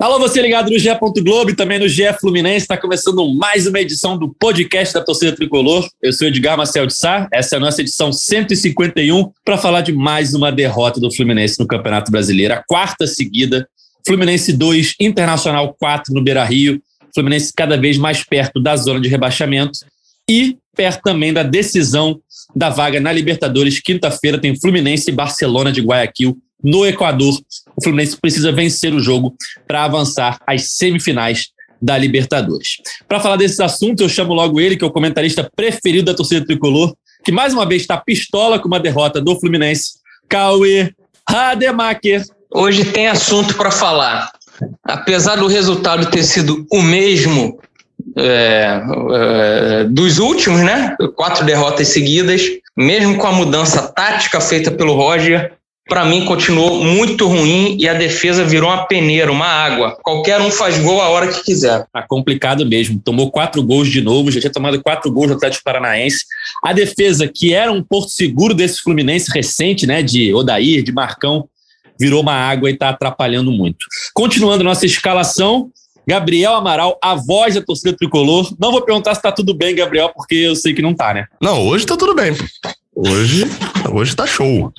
Alô, você ligado no GE. Globo e também no GE Fluminense. Está começando mais uma edição do podcast da torcida tricolor. Eu sou Edgar Marcel de Sá. Essa é a nossa edição 151 para falar de mais uma derrota do Fluminense no Campeonato Brasileiro, a quarta seguida. Fluminense 2, Internacional 4 no Beira Rio. Fluminense cada vez mais perto da zona de rebaixamento e perto também da decisão da vaga na Libertadores. Quinta-feira tem Fluminense e Barcelona de Guayaquil no Equador. O Fluminense precisa vencer o jogo para avançar às semifinais da Libertadores. Para falar desses assuntos, eu chamo logo ele, que é o comentarista preferido da torcida tricolor, que mais uma vez está pistola com uma derrota do Fluminense, Cauê Rademacher. Hoje tem assunto para falar. Apesar do resultado ter sido o mesmo é, é, dos últimos, né? Quatro derrotas seguidas, mesmo com a mudança tática feita pelo Roger, para mim continuou muito ruim e a defesa virou uma peneira, uma água. Qualquer um faz gol a hora que quiser. Tá complicado mesmo. Tomou quatro gols de novo, já tinha tomado quatro gols no Atlético Paranaense. A defesa, que era um porto seguro desse Fluminense recente, né, de Odair, de Marcão, virou uma água e está atrapalhando muito. Continuando nossa escalação, Gabriel Amaral, a voz da torcida tricolor. Não vou perguntar se está tudo bem, Gabriel, porque eu sei que não tá, né? Não, hoje está tudo bem. Hoje, hoje tá show.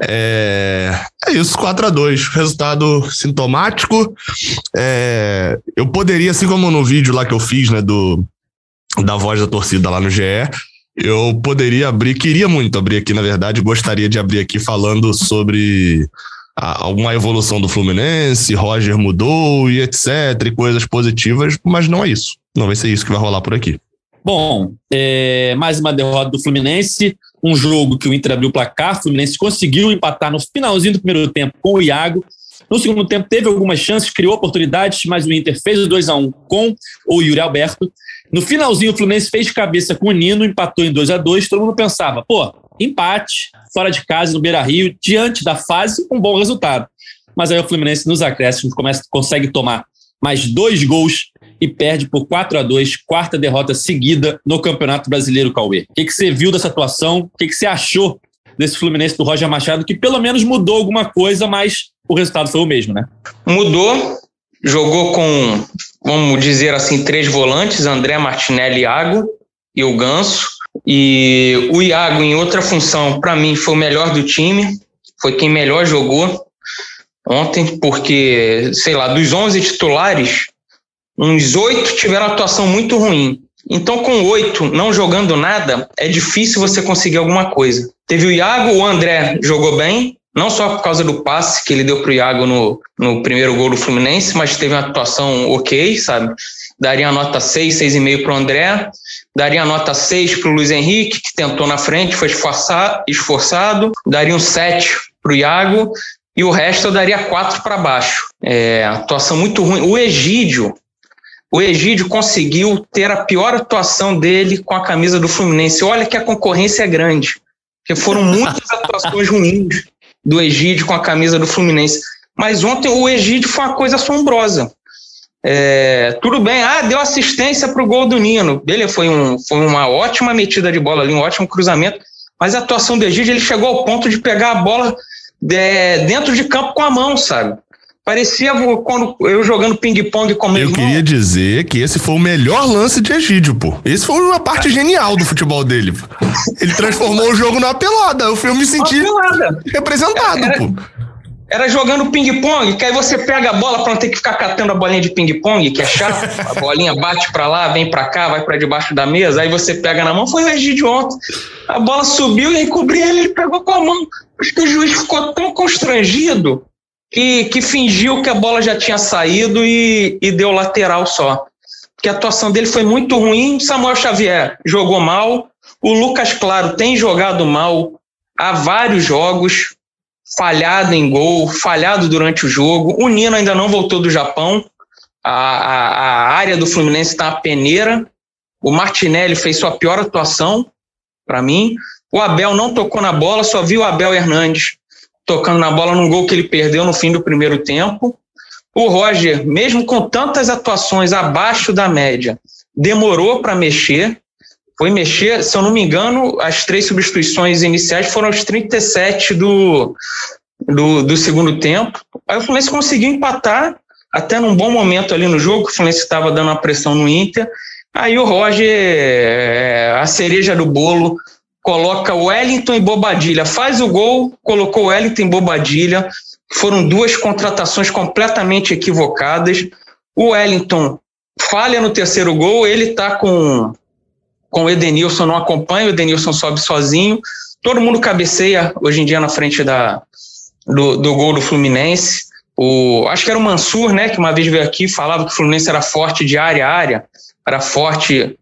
É, é isso, 4 a 2 Resultado sintomático. É, eu poderia, assim como no vídeo lá que eu fiz, né, do, da voz da torcida lá no GE, eu poderia abrir, queria muito abrir aqui, na verdade, gostaria de abrir aqui falando sobre a, alguma evolução do Fluminense, Roger mudou e etc, e coisas positivas, mas não é isso. Não vai ser isso que vai rolar por aqui. Bom, é, mais uma derrota do Fluminense um jogo que o Inter abriu o placar, o Fluminense conseguiu empatar no finalzinho do primeiro tempo com o Iago. No segundo tempo teve algumas chances, criou oportunidades, mas o Inter fez o 2 a 1 com o Yuri Alberto. No finalzinho o Fluminense fez cabeça com o Nino, empatou em 2 a 2 Todo mundo pensava, pô, empate, fora de casa no Beira-Rio, diante da fase, um bom resultado. Mas aí o Fluminense nos acréscimos começa, consegue tomar mais dois gols e perde por 4 a 2 quarta derrota seguida no Campeonato Brasileiro, Cauê. O que, que você viu dessa atuação? O que, que você achou desse Fluminense do Roger Machado, que pelo menos mudou alguma coisa, mas o resultado foi o mesmo, né? Mudou, jogou com, vamos dizer assim, três volantes, André, Martinelli Iago, e o Ganso. E o Iago, em outra função, para mim, foi o melhor do time, foi quem melhor jogou ontem, porque, sei lá, dos 11 titulares, uns oito tiveram atuação muito ruim. Então, com oito não jogando nada, é difícil você conseguir alguma coisa. Teve o Iago, o André jogou bem, não só por causa do passe que ele deu para o Iago no, no primeiro gol do Fluminense, mas teve uma atuação ok, sabe? Daria a nota 6, 6,5 para o André, daria a nota 6 para o Luiz Henrique, que tentou na frente, foi esforçado, esforçado daria um 7 para o Iago, e o resto eu daria 4 para baixo. É, atuação muito ruim. O Egídio, o Egídio conseguiu ter a pior atuação dele com a camisa do Fluminense. Olha que a concorrência é grande, porque foram muitas atuações ruins do Egídio com a camisa do Fluminense. Mas ontem o Egídio foi uma coisa assombrosa. É, tudo bem, ah, deu assistência para o gol do Nino. Beleza, foi, um, foi uma ótima metida de bola ali, um ótimo cruzamento. Mas a atuação do Egídio, ele chegou ao ponto de pegar a bola é, dentro de campo com a mão, sabe? Parecia quando eu jogando ping-pong com meu Eu irmão. queria dizer que esse foi o melhor lance de Egídio, pô. Esse foi uma parte genial do futebol dele. Ele transformou o jogo numa pelada. Eu me senti representado, era, pô. Era jogando ping-pong, que aí você pega a bola para não ter que ficar catando a bolinha de ping-pong, que é chato. a bolinha bate para lá, vem para cá, vai para debaixo da mesa, aí você pega na mão. Foi o Egídio ontem. A bola subiu e aí cobriu ele, ele pegou com a mão. Acho que o juiz ficou tão constrangido que, que fingiu que a bola já tinha saído e, e deu lateral só. Porque a atuação dele foi muito ruim. Samuel Xavier jogou mal. O Lucas Claro tem jogado mal há vários jogos, falhado em gol, falhado durante o jogo. O Nino ainda não voltou do Japão. A, a, a área do Fluminense está a peneira. O Martinelli fez sua pior atuação, para mim. O Abel não tocou na bola, só viu o Abel Hernandes tocando na bola num gol que ele perdeu no fim do primeiro tempo. O Roger, mesmo com tantas atuações abaixo da média, demorou para mexer. Foi mexer, se eu não me engano, as três substituições iniciais foram aos 37 do, do, do segundo tempo. Aí o Fluminense conseguiu empatar até num bom momento ali no jogo, o Fluminense estava dando uma pressão no Inter. Aí o Roger, é, a cereja do bolo, coloca Wellington e Bobadilha. Faz o gol, colocou Wellington em Bobadilha. Foram duas contratações completamente equivocadas. O Wellington falha no terceiro gol, ele tá com, com o Edenilson, não acompanha, o Edenilson sobe sozinho. Todo mundo cabeceia hoje em dia na frente da, do, do gol do Fluminense. O, acho que era o Mansur, né, que uma vez veio aqui falava que o Fluminense era forte de área a área, era forte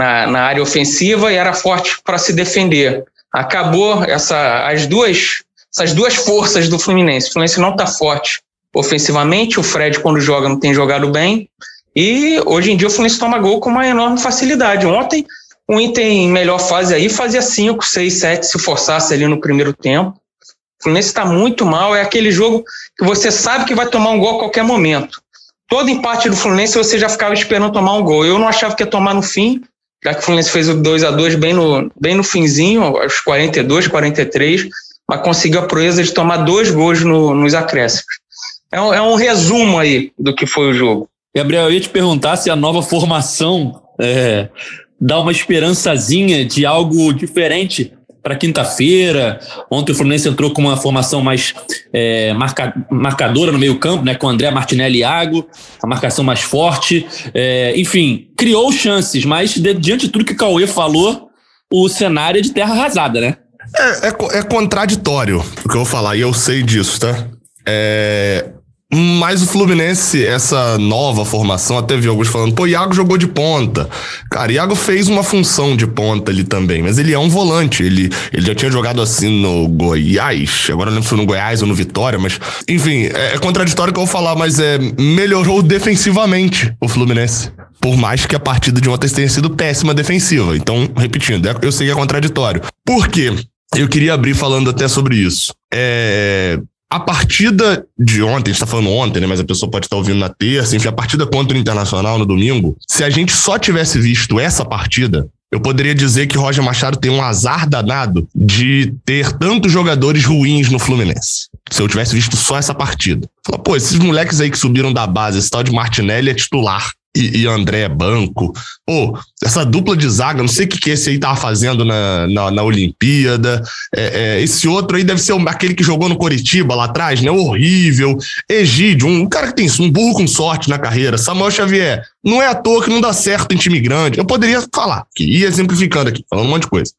na, na área ofensiva e era forte para se defender. Acabou essa, as duas, essas duas forças do Fluminense. O Fluminense não está forte ofensivamente, o Fred, quando joga, não tem jogado bem. E hoje em dia o Fluminense toma gol com uma enorme facilidade. Ontem, o Inter em melhor fase aí fazia 5, 6, 7 se forçasse ali no primeiro tempo. O Fluminense está muito mal. É aquele jogo que você sabe que vai tomar um gol a qualquer momento. Todo empate do Fluminense você já ficava esperando tomar um gol. Eu não achava que ia tomar no fim, já que o Fluminense fez o 2 a 2 bem no, bem no finzinho, aos 42, 43, mas conseguiu a proeza de tomar dois gols no, nos acréscimos. É um, é um, resumo aí do que foi o jogo. Gabriel, eu ia te perguntar se a nova formação é, dá uma esperançazinha de algo diferente para quinta-feira. Ontem o Fluminense entrou com uma formação mais é, marca, marcadora no meio-campo, né, com André Martinelli e Iago, a marcação mais forte. É, enfim, criou chances, mas de, diante de tudo que o Cauê falou, o cenário é de terra arrasada, né? É, é, é contraditório o que eu vou falar, e eu sei disso, tá? É, mas o Fluminense, essa nova formação, até vi alguns falando, pô, Iago jogou de ponta. Cara, Iago fez uma função de ponta ali também, mas ele é um volante. Ele, ele já tinha jogado assim no Goiás, agora não lembro se foi no Goiás ou no Vitória, mas enfim, é, é contraditório que eu vou falar, mas é, melhorou defensivamente o Fluminense. Por mais que a partida de ontem tenha sido péssima defensiva. Então, repetindo, é, eu sei que é contraditório. Por quê? Eu queria abrir falando até sobre isso. É, a partida de ontem, a gente tá falando ontem, né? Mas a pessoa pode estar ouvindo na terça, enfim, a partida contra o Internacional no domingo. Se a gente só tivesse visto essa partida, eu poderia dizer que Roger Machado tem um azar danado de ter tantos jogadores ruins no Fluminense. Se eu tivesse visto só essa partida. Fala, pô, esses moleques aí que subiram da base, esse tal de Martinelli é titular e, e André Banco. Pô, essa dupla de zaga, não sei o que, que esse aí tava fazendo na, na, na Olimpíada. É, é, esse outro aí deve ser aquele que jogou no Coritiba lá atrás, né? Horrível. Egídio, um cara que tem um burro com sorte na carreira. Samuel Xavier. Não é à toa que não dá certo em time grande. Eu poderia falar, que ia exemplificando aqui, falando um monte de coisa.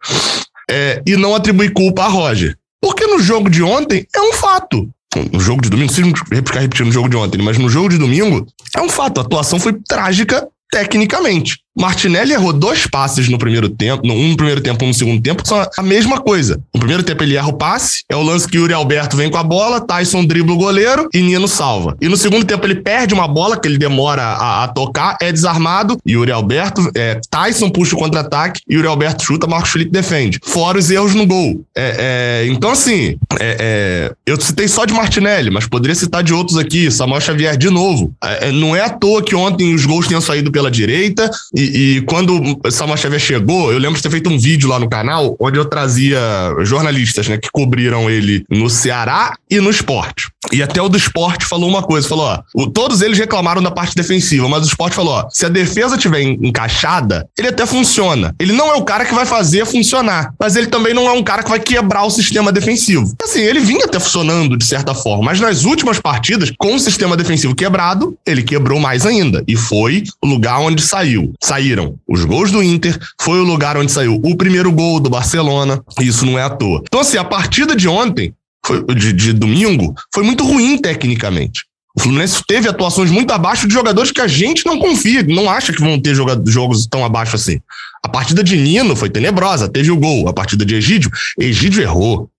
É, e não atribuir culpa a Roger. Porque no jogo de ontem é um fato no jogo de domingo, sei ficar repetindo o jogo de ontem, mas no jogo de domingo, é um fato, a atuação foi trágica tecnicamente. Martinelli errou dois passes no primeiro tempo, um no primeiro tempo, um no segundo tempo, que são a mesma coisa. No primeiro tempo ele erra o passe, é o lance que Yuri Alberto vem com a bola, Tyson dribla o goleiro e Nino salva. E no segundo tempo ele perde uma bola que ele demora a, a tocar, é desarmado, Yuri Alberto, é, Tyson puxa o contra-ataque, Yuri Alberto chuta, Marcos Felipe defende. Fora os erros no gol. É, é, então assim, é, é, eu citei só de Martinelli, mas poderia citar de outros aqui, Samuel Xavier de novo. É, não é à toa que ontem os gols tenham saído pela direita e, e quando o Samuel Xavier chegou, eu lembro de ter feito um vídeo lá no canal onde eu trazia jornalistas, né, que cobriram ele no Ceará e no esporte. E até o do esporte falou uma coisa: falou, ó, todos eles reclamaram da parte defensiva, mas o esporte falou: ó, se a defesa tiver encaixada, ele até funciona. Ele não é o cara que vai fazer funcionar, mas ele também não é um cara que vai quebrar o sistema defensivo. Assim, ele vinha até funcionando de certa forma, mas nas últimas partidas, com o sistema defensivo quebrado, ele quebrou mais ainda. E foi o lugar onde saiu. Saíram os gols do Inter, foi o lugar onde saiu o primeiro gol do Barcelona. E isso não é à toa. Então, assim, a partida de ontem foi, de, de domingo foi muito ruim tecnicamente. O Fluminense teve atuações muito abaixo de jogadores que a gente não confia, não acha que vão ter jogos tão abaixo assim. A partida de Nino foi tenebrosa, teve o gol. A partida de Egídio, Egídio errou.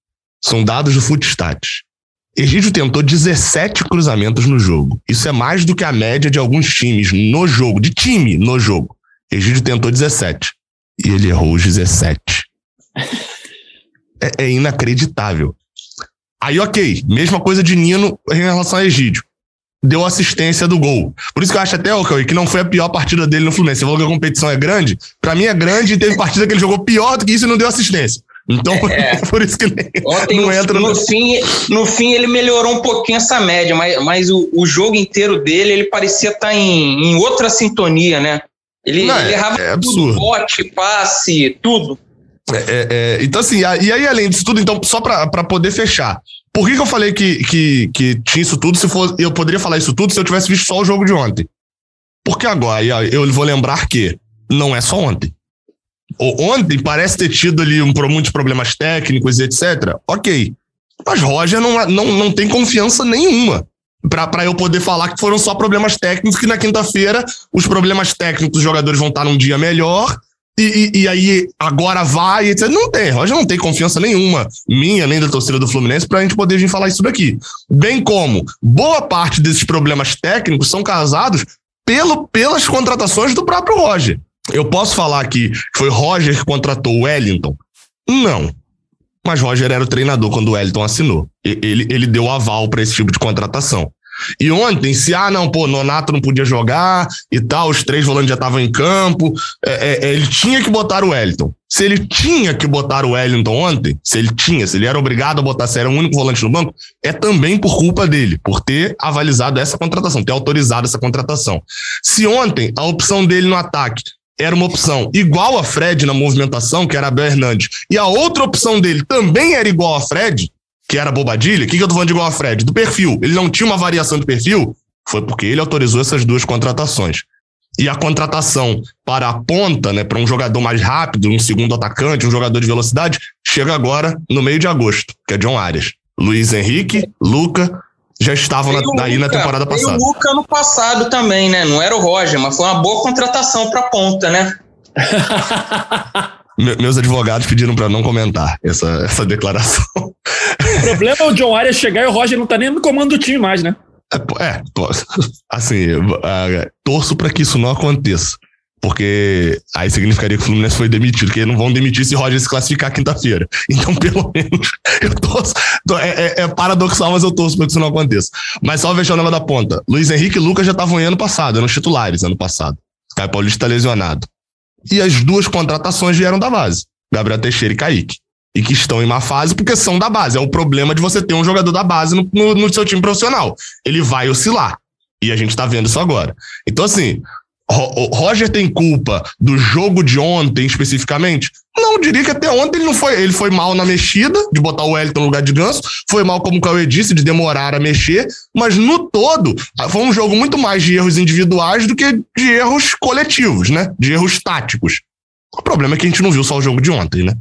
São dados do Footstat. Egídio tentou 17 cruzamentos no jogo. Isso é mais do que a média de alguns times no jogo, de time no jogo. Egídio tentou 17. E ele errou os 17. é, é inacreditável. Aí, ok, mesma coisa de Nino em relação a Egídio. Deu assistência do gol. Por isso que eu acho até, okay, que não foi a pior partida dele no Fluminense. Você falou que a competição é grande. Para mim é grande e teve partida que ele jogou pior do que isso e não deu assistência. Então, é, por isso que ontem não entra no, no, fim. No fim, ele melhorou um pouquinho essa média, mas, mas o, o jogo inteiro dele, ele parecia estar tá em, em outra sintonia, né? Ele, não, ele errava é, é tudo, bote, passe, tudo. É, é, é, então, assim, e aí, além disso tudo, então, só para poder fechar, por que, que eu falei que, que, que tinha isso tudo? Se for, eu poderia falar isso tudo se eu tivesse visto só o jogo de ontem. Porque agora eu vou lembrar que não é só ontem. Ontem parece ter tido ali um, muitos problemas técnicos e etc. Ok. Mas Roger não, não, não tem confiança nenhuma para eu poder falar que foram só problemas técnicos, que na quinta-feira os problemas técnicos dos jogadores vão estar num dia melhor e, e, e, aí agora vai, etc. Não tem, Roger não tem confiança nenhuma, minha, nem da torcida do Fluminense, pra gente poder vir falar isso daqui. Bem como boa parte desses problemas técnicos são causados pelo, pelas contratações do próprio Roger. Eu posso falar que foi Roger que contratou o Wellington? Não. Mas Roger era o treinador quando o Wellington assinou. Ele, ele deu aval para esse tipo de contratação. E ontem, se, ah, não, pô, Nonato não podia jogar e tal, os três volantes já estavam em campo, é, é, é, ele tinha que botar o Wellington. Se ele tinha que botar o Wellington ontem, se ele tinha, se ele era obrigado a botar, se era o único volante no banco, é também por culpa dele, por ter avalizado essa contratação, ter autorizado essa contratação. Se ontem a opção dele no ataque era uma opção igual a Fred na movimentação, que era Abel Hernandes, e a outra opção dele também era igual a Fred, que era Bobadilha, o que, que eu tô falando de igual a Fred? Do perfil. Ele não tinha uma variação de perfil? Foi porque ele autorizou essas duas contratações. E a contratação para a ponta, né, para um jogador mais rápido, um segundo atacante, um jogador de velocidade, chega agora no meio de agosto, que é John Arias. Luiz Henrique, Luca, já estavam na, daí Luca, na temporada passada. E o Luca no passado também, né? Não era o Roger, mas foi uma boa contratação para a ponta, né? meus advogados pediram para não comentar essa, essa declaração. O problema é o John Arias chegar e o Roger não tá nem no comando do time mais, né? É, é assim, torço para que isso não aconteça. Porque aí significaria que o Fluminense foi demitido, que não vão demitir se Roger se classificar quinta-feira. Então, pelo menos, eu torço. É, é, é, paradoxal, mas eu torço para que isso não aconteça. Mas só o negócio da ponta. Luiz Henrique e Lucas já estavam em ano passado, eram titulares ano passado. Caio Paulista está lesionado. E as duas contratações vieram da base, Gabriel Teixeira e Kaique. E que estão em má fase porque são da base. É o problema de você ter um jogador da base no, no, no seu time profissional. Ele vai oscilar. E a gente está vendo isso agora. Então, assim, Roger tem culpa do jogo de ontem especificamente? Não, diria que até ontem ele não foi. Ele foi mal na mexida, de botar o Wellington no lugar de ganso, foi mal, como o Cauê disse, de demorar a mexer, mas no todo, foi um jogo muito mais de erros individuais do que de erros coletivos, né? De erros táticos. O problema é que a gente não viu só o jogo de ontem, né?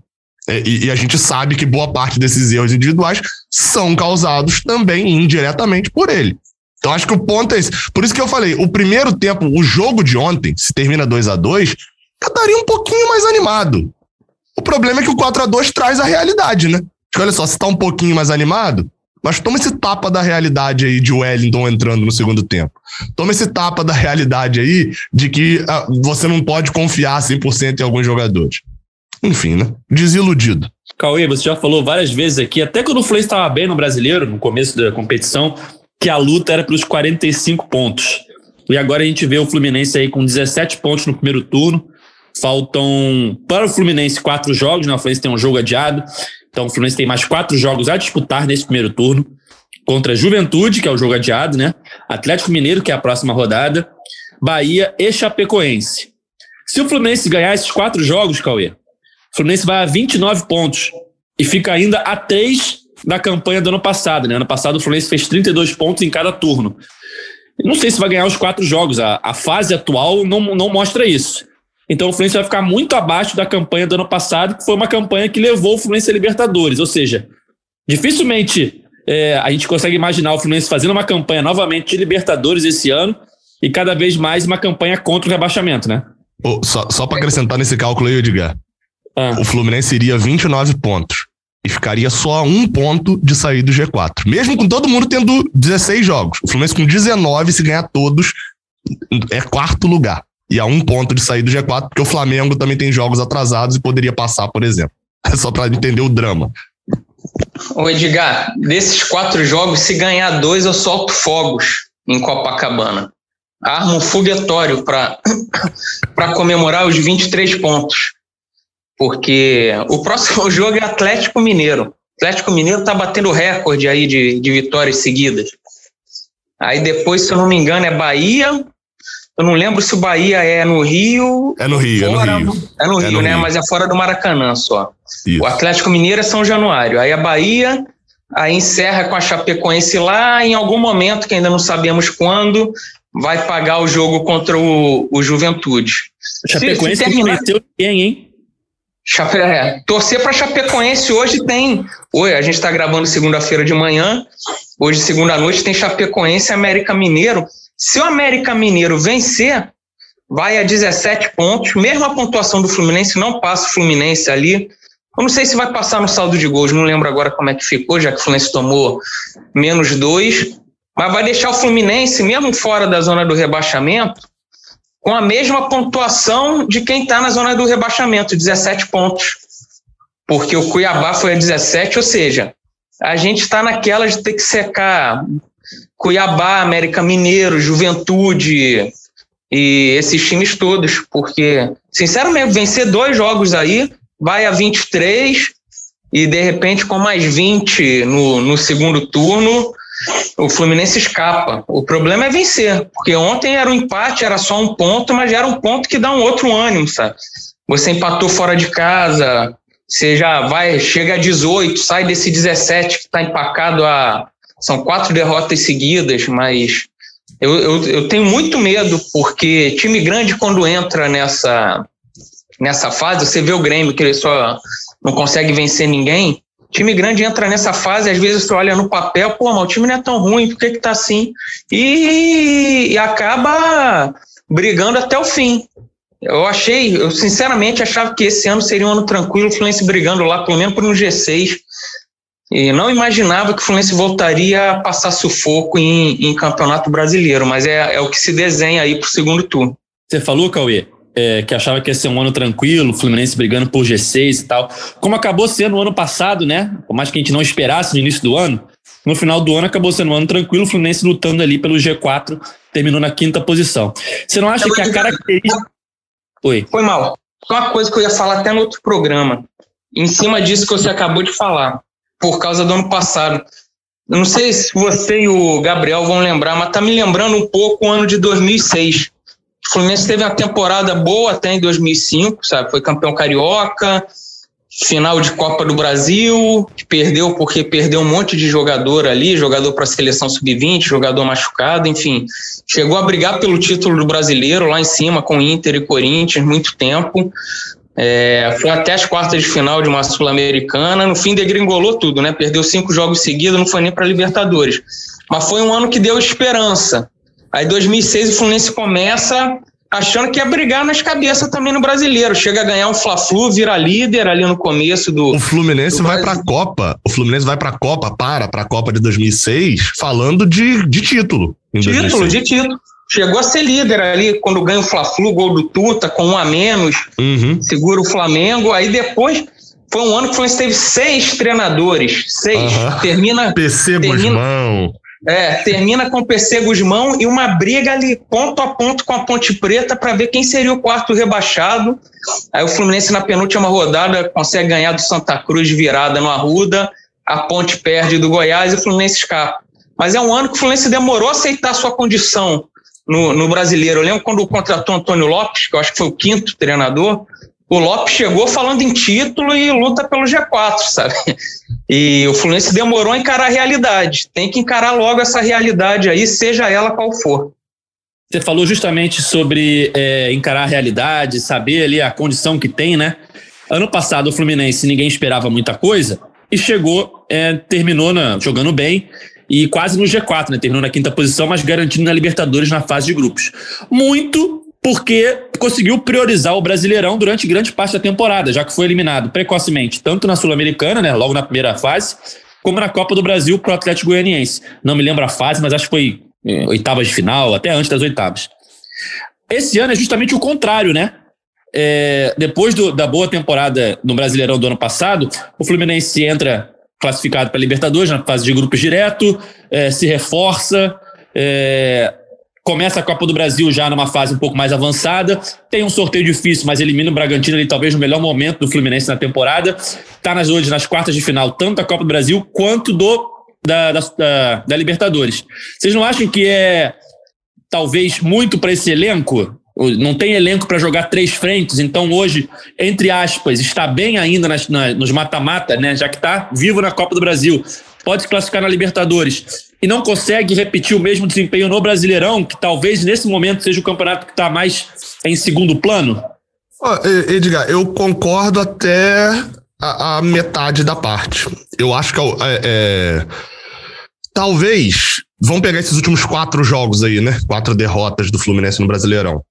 É, e, e a gente sabe que boa parte desses erros individuais são causados também indiretamente por ele. Então acho que o ponto é esse. Por isso que eu falei, o primeiro tempo, o jogo de ontem, se termina 2 a 2 eu estaria um pouquinho mais animado. O problema é que o 4 a 2 traz a realidade, né? Olha só, você tá um pouquinho mais animado, mas toma esse tapa da realidade aí de Wellington entrando no segundo tempo. Toma esse tapa da realidade aí de que ah, você não pode confiar 100% em alguns jogadores. Enfim, né? Desiludido. Cauê, você já falou várias vezes aqui, até quando o Fluminense estava bem no brasileiro, no começo da competição, que a luta era pelos 45 pontos. E agora a gente vê o Fluminense aí com 17 pontos no primeiro turno. Faltam para o Fluminense quatro jogos, né? O Fluminense tem um jogo adiado. Então o Fluminense tem mais quatro jogos a disputar nesse primeiro turno. Contra Juventude, que é o jogo adiado, né? Atlético Mineiro, que é a próxima rodada. Bahia e Chapecoense. Se o Fluminense ganhar esses quatro jogos, Cauê, o Fluminense vai a 29 pontos e fica ainda a três da campanha do ano passado. Né? Ano passado o Fluminense fez 32 pontos em cada turno. Não sei se vai ganhar os quatro jogos. A, a fase atual não, não mostra isso. Então o Fluminense vai ficar muito abaixo da campanha do ano passado, que foi uma campanha que levou o Fluminense a Libertadores. Ou seja, dificilmente é, a gente consegue imaginar o Fluminense fazendo uma campanha novamente de Libertadores esse ano e cada vez mais uma campanha contra o rebaixamento, né? Oh, só só para acrescentar nesse cálculo aí, Edgar. Ah. O Fluminense iria 29 pontos e ficaria só a um ponto de sair do G4. Mesmo com todo mundo tendo 16 jogos. O Fluminense com 19, se ganhar todos, é quarto lugar. E a um ponto de sair do G4, porque o Flamengo também tem jogos atrasados e poderia passar, por exemplo. É só para entender o drama. Ô Edgar, desses quatro jogos, se ganhar dois, eu solto fogos em Copacabana. Armo um foguetório para comemorar os 23 pontos. Porque o próximo jogo é Atlético Mineiro. Atlético Mineiro está batendo recorde aí de, de vitórias seguidas. Aí depois, se eu não me engano, é Bahia. Eu não lembro se o Bahia é no Rio. É no Rio, fora, é no Rio. É no Rio, é no né? Rio. Mas é fora do Maracanã só. Isso. O Atlético Mineiro é São Januário. Aí a Bahia, aí encerra com a Chapecoense lá, em algum momento, que ainda não sabemos quando, vai pagar o jogo contra o, o Juventude. Chapecoense se, se terminar... quem, hein? Chape... É, torcer para Chapecoense hoje tem. Oi, a gente está gravando segunda-feira de manhã. Hoje, segunda noite, tem Chapecoense e América Mineiro. Se o América Mineiro vencer, vai a 17 pontos. Mesmo a pontuação do Fluminense não passa o Fluminense ali. Eu não sei se vai passar no saldo de gols, não lembro agora como é que ficou, já que o Fluminense tomou menos dois. Mas vai deixar o Fluminense, mesmo fora da zona do rebaixamento, com a mesma pontuação de quem está na zona do rebaixamento, 17 pontos. Porque o Cuiabá foi a 17, ou seja, a gente está naquela de ter que secar Cuiabá, América Mineiro, Juventude e esses times todos, porque, sinceramente, vencer dois jogos aí, vai a 23 e de repente com mais 20 no, no segundo turno, o Fluminense escapa. O problema é vencer, porque ontem era um empate, era só um ponto, mas era um ponto que dá um outro ânimo, sabe? Você empatou fora de casa, você já vai, chega a 18, sai desse 17 que está empacado a. São quatro derrotas seguidas, mas eu, eu, eu tenho muito medo, porque time grande, quando entra nessa, nessa fase, você vê o Grêmio, que ele só não consegue vencer ninguém, time grande entra nessa fase, às vezes você olha no papel, pô, mas o time não é tão ruim, por que que tá assim? E, e acaba brigando até o fim. Eu achei, eu sinceramente achava que esse ano seria um ano tranquilo, o Fluminense brigando lá, pelo menos por um G6. E não imaginava que o Fluminense voltaria a passar sufoco em, em campeonato brasileiro, mas é, é o que se desenha aí para o segundo turno. Você falou, Cauê, é, que achava que ia ser um ano tranquilo, Fluminense brigando por G6 e tal. Como acabou sendo o ano passado, né? Por mais que a gente não esperasse no início do ano, no final do ano acabou sendo um ano tranquilo, o Fluminense lutando ali pelo G4, terminou na quinta posição. Você não acha que a característica. Oi. Foi mal. Só uma coisa que eu ia falar até no outro programa, em cima disso que você acabou de falar, por causa do ano passado. Eu não sei se você e o Gabriel vão lembrar, mas tá me lembrando um pouco o ano de 2006 Fluminense teve uma temporada boa até em 2005, sabe? Foi campeão carioca, final de Copa do Brasil, que perdeu porque perdeu um monte de jogador ali, jogador para a seleção sub-20, jogador machucado, enfim. Chegou a brigar pelo título do brasileiro lá em cima com Inter e Corinthians, muito tempo. É, foi até as quartas de final de uma Sul-Americana. No fim, degringolou tudo, né? Perdeu cinco jogos seguidos, não foi nem para Libertadores. Mas foi um ano que deu esperança. Aí 2006 o Fluminense começa achando que ia brigar nas cabeças também no brasileiro. Chega a ganhar um Fla-Flu, vira líder ali no começo do. O Fluminense do vai para a Copa. O Fluminense vai para a Copa, para para a Copa de 2006, falando de, de título. Título, 2006. de título. Chegou a ser líder ali quando ganha o Fla-Flu, gol do Tuta, com um a menos, uhum. segura o Flamengo. Aí depois foi um ano que o Fluminense teve seis treinadores. Seis. Uhum. Termina. PC termina, Guzmão. É, termina com o PC Guzmão e uma briga ali ponto a ponto com a Ponte Preta para ver quem seria o quarto rebaixado. Aí o Fluminense na penúltima rodada consegue ganhar do Santa Cruz virada no Arruda, a Ponte perde do Goiás e o Fluminense escapa. Mas é um ano que o Fluminense demorou a aceitar sua condição no, no brasileiro. Eu lembro quando contratou Antônio Lopes, que eu acho que foi o quinto treinador, o Lopes chegou falando em título e luta pelo G4, sabe? E o Fluminense demorou a encarar a realidade. Tem que encarar logo essa realidade aí, seja ela qual for. Você falou justamente sobre é, encarar a realidade, saber ali a condição que tem, né? Ano passado o Fluminense ninguém esperava muita coisa e chegou, é, terminou na, jogando bem e quase no G4, né? Terminou na quinta posição, mas garantindo na Libertadores na fase de grupos. Muito porque conseguiu priorizar o Brasileirão durante grande parte da temporada, já que foi eliminado precocemente, tanto na Sul-Americana, né, logo na primeira fase, como na Copa do Brasil para o Atlético Goianiense. Não me lembro a fase, mas acho que foi é, oitavas de final, até antes das oitavas. Esse ano é justamente o contrário, né? É, depois do, da boa temporada no Brasileirão do ano passado, o Fluminense entra classificado para a Libertadores na fase de grupos direto, é, se reforça, é, começa a Copa do Brasil já numa fase um pouco mais avançada, tem um sorteio difícil, mas elimina o Bragantino ali talvez no melhor momento do Fluminense na temporada, está nas hoje nas quartas de final, tanto da Copa do Brasil quanto do da, da, da Libertadores. Vocês não acham que é talvez muito para esse elenco? Não tem elenco para jogar três frentes, então hoje, entre aspas, está bem ainda nas, na, nos mata-mata, né? Já que está vivo na Copa do Brasil, pode se classificar na Libertadores e não consegue repetir o mesmo desempenho no Brasileirão, que talvez nesse momento seja o campeonato que está mais em segundo plano? Oh, Edgar, eu concordo até a, a, metade da parte. Eu acho que é, é, talvez vamos pegar esses últimos quatro jogos aí, né? Quatro derrotas do Fluminense no Brasileirão.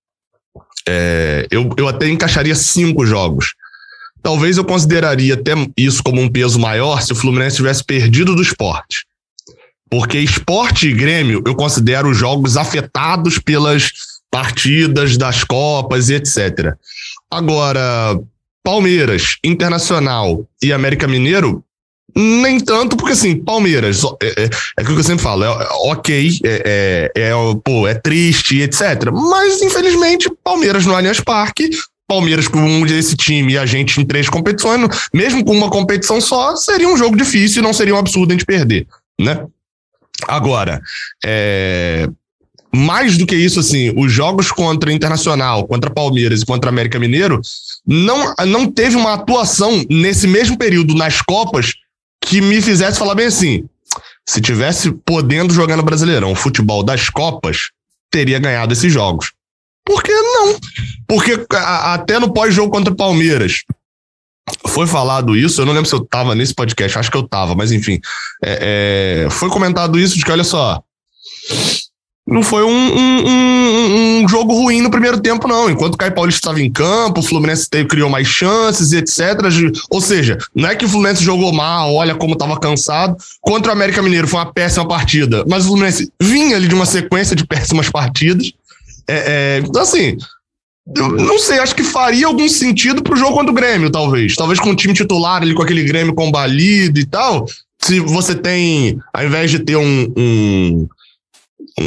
É, eu, eu até encaixaria cinco jogos. Talvez eu consideraria até isso como um peso maior se o Fluminense tivesse perdido do esporte. Porque esporte e Grêmio eu considero jogos afetados pelas partidas das Copas e etc. Agora, Palmeiras, Internacional e América Mineiro, nem tanto, porque assim, Palmeiras, é, é, é aquilo que eu sempre falo, é, ok, é, é, é, pô, é triste, etc. Mas, infelizmente, Palmeiras no Allianz Parque, Palmeiras com um desse time e a gente em três competições, mesmo com uma competição só, seria um jogo difícil e não seria um absurdo a gente perder, né? Agora, é, mais do que isso, assim, os jogos contra Internacional, contra Palmeiras e contra América Mineiro não, não teve uma atuação nesse mesmo período nas Copas que me fizesse falar bem assim: se tivesse podendo jogar no Brasileirão futebol das Copas, teria ganhado esses jogos. Por que não? Porque a, até no pós-jogo contra o Palmeiras, foi falado isso, eu não lembro se eu tava nesse podcast, acho que eu tava, mas enfim. É, é, foi comentado isso de que, olha só, não foi um, um, um, um, jogo ruim no primeiro tempo, não. Enquanto o Caio Paulista estava em campo, o Fluminense criou mais chances e etc. Ou seja, não é que o Fluminense jogou mal, olha como estava cansado. Contra o América Mineiro foi uma péssima partida, mas o Fluminense vinha ali de uma sequência de péssimas partidas. É, é, então, assim, não sei, acho que faria algum sentido pro jogo contra o Grêmio, talvez. Talvez com o time titular ali, com aquele Grêmio combalido e tal. Se você tem, ao invés de ter um, um,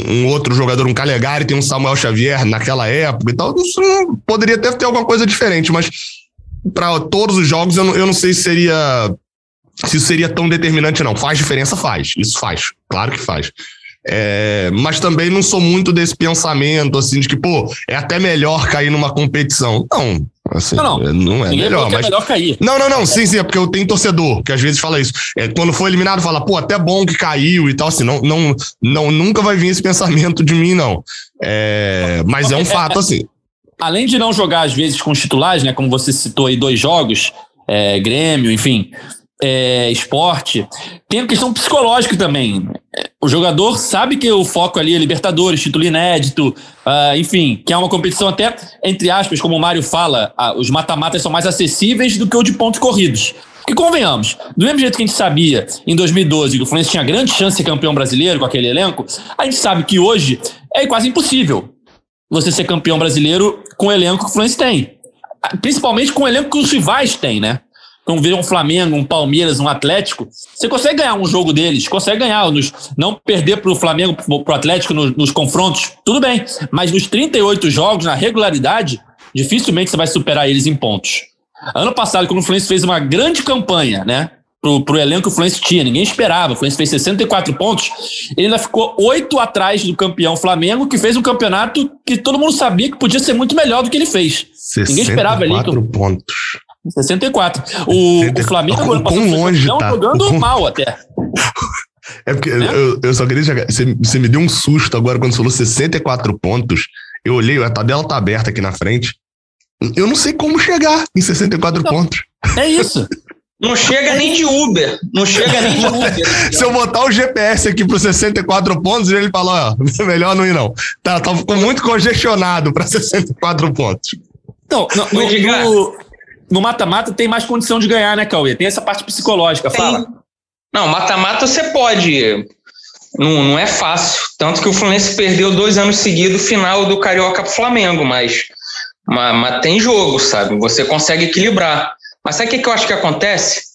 um outro jogador, um Calegari, tem um Samuel Xavier naquela época e tal, isso poderia até ter alguma coisa diferente, mas para todos os jogos eu não, eu não sei se seria se isso seria tão determinante, não. Faz diferença? Faz. Isso faz. Claro que faz. É, mas também não sou muito desse pensamento, assim, de que, pô, é até melhor cair numa competição. Não, assim, não, não. não é Ninguém melhor. Mas... É melhor cair. Não, não, não, sim, sim, é porque eu tenho torcedor, que às vezes fala isso. É, quando for eliminado, fala, pô, até bom que caiu e tal, assim, não, não, não nunca vai vir esse pensamento de mim, não. É, mas é um fato, assim. Além de não jogar, às vezes, com os titulares, né, como você citou aí, dois jogos, é, Grêmio, enfim, é, esporte, tem a questão psicológica também. O jogador sabe que o foco ali é Libertadores, título inédito, uh, enfim, que é uma competição até, entre aspas, como o Mário fala, uh, os mata-matas são mais acessíveis do que o de pontos corridos. E convenhamos, do mesmo jeito que a gente sabia em 2012 que o Fluminense tinha grande chance de ser campeão brasileiro com aquele elenco, a gente sabe que hoje é quase impossível você ser campeão brasileiro com o elenco que o Fluminense tem. Principalmente com o elenco que os rivais têm, né? Ver um Flamengo, um Palmeiras, um Atlético, você consegue ganhar um jogo deles, consegue ganhar, nos, não perder para o Flamengo, para o Atlético nos, nos, confrontos, tudo bem. Mas nos 38 jogos, na regularidade, dificilmente você vai superar eles em pontos. Ano passado, quando o Fluminense fez uma grande campanha, né? Pro, pro elenco que o Fluminense tinha, ninguém esperava. O Fluminense fez 64 pontos, ele ainda ficou oito atrás do campeão Flamengo, que fez um campeonato que todo mundo sabia que podia ser muito melhor do que ele fez. Ninguém esperava ali. Que, pontos. 64. O, 64. o Flamengo agora passou longe, tá? jogando com... mal até. É porque é? Eu, eu, só queria chegar. Você, você, me deu um susto agora quando falou 64 pontos. Eu olhei, a tabela tá aberta aqui na frente. Eu não sei como chegar em 64 não, pontos. É isso. Não chega nem de Uber. Não chega nem de Uber. Se eu botar o GPS aqui para 64 pontos, ele fala: ó, melhor não ir, não. Tá, tá ficou muito congestionado para 64 pontos. Não, no, no, no mata-mata tem mais condição de ganhar, né, Cauê? Tem essa parte psicológica, tem. fala. Não, mata-mata você pode. Não, não é fácil. Tanto que o Fluminense perdeu dois anos seguidos o final do Carioca pro Flamengo, mas, mas, mas, tem jogo, sabe? Você consegue equilibrar. Mas sabe o que, que eu acho que acontece?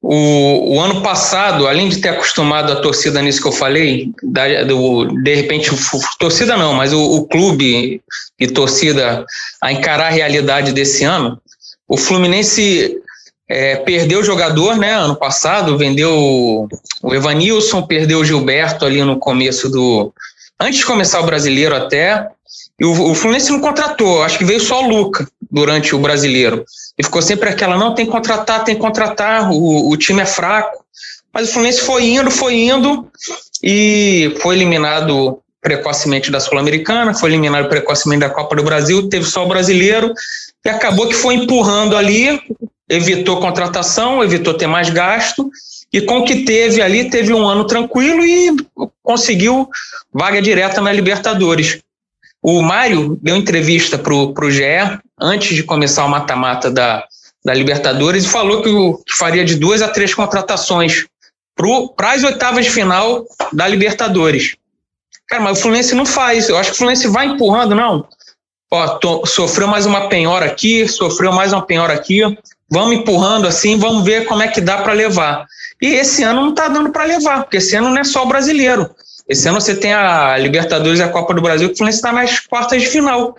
o, o, ano passado, além de ter acostumado a torcida nisso que eu falei, da, do, de repente, torcida não, mas o, o, clube e torcida a encarar a realidade desse ano, o Fluminense é, perdeu o jogador, né? Ano passado, vendeu o Evanilson, perdeu o Gilberto ali no começo do. Antes de começar o brasileiro até. E o, o Fluminense não contratou, acho que veio só o Luca durante o brasileiro. E ficou sempre aquela, não, tem que contratar, tem que contratar, o, o time é fraco. Mas o Fluminense foi indo, foi indo e foi eliminado precocemente da Sul-Americana, foi eliminado precocemente da Copa do Brasil, teve só o brasileiro e acabou que foi empurrando ali, evitou contratação, evitou ter mais gasto e com o que teve ali, teve um ano tranquilo e conseguiu vaga direta na Libertadores. O Mário deu entrevista para o GE antes de começar o mata-mata da, da Libertadores e falou que, o, que faria de duas a três contratações para as oitavas de final da Libertadores. Cara, mas o Fluminense não faz. Eu acho que o Fluminense vai empurrando, não. Ó, tô, sofreu mais uma penhora aqui, sofreu mais uma penhora aqui. Vamos empurrando assim, vamos ver como é que dá para levar. E esse ano não está dando para levar, porque esse ano não é só o brasileiro. Esse ano você tem a Libertadores e a Copa do Brasil, que o Fluminense está nas quartas de final.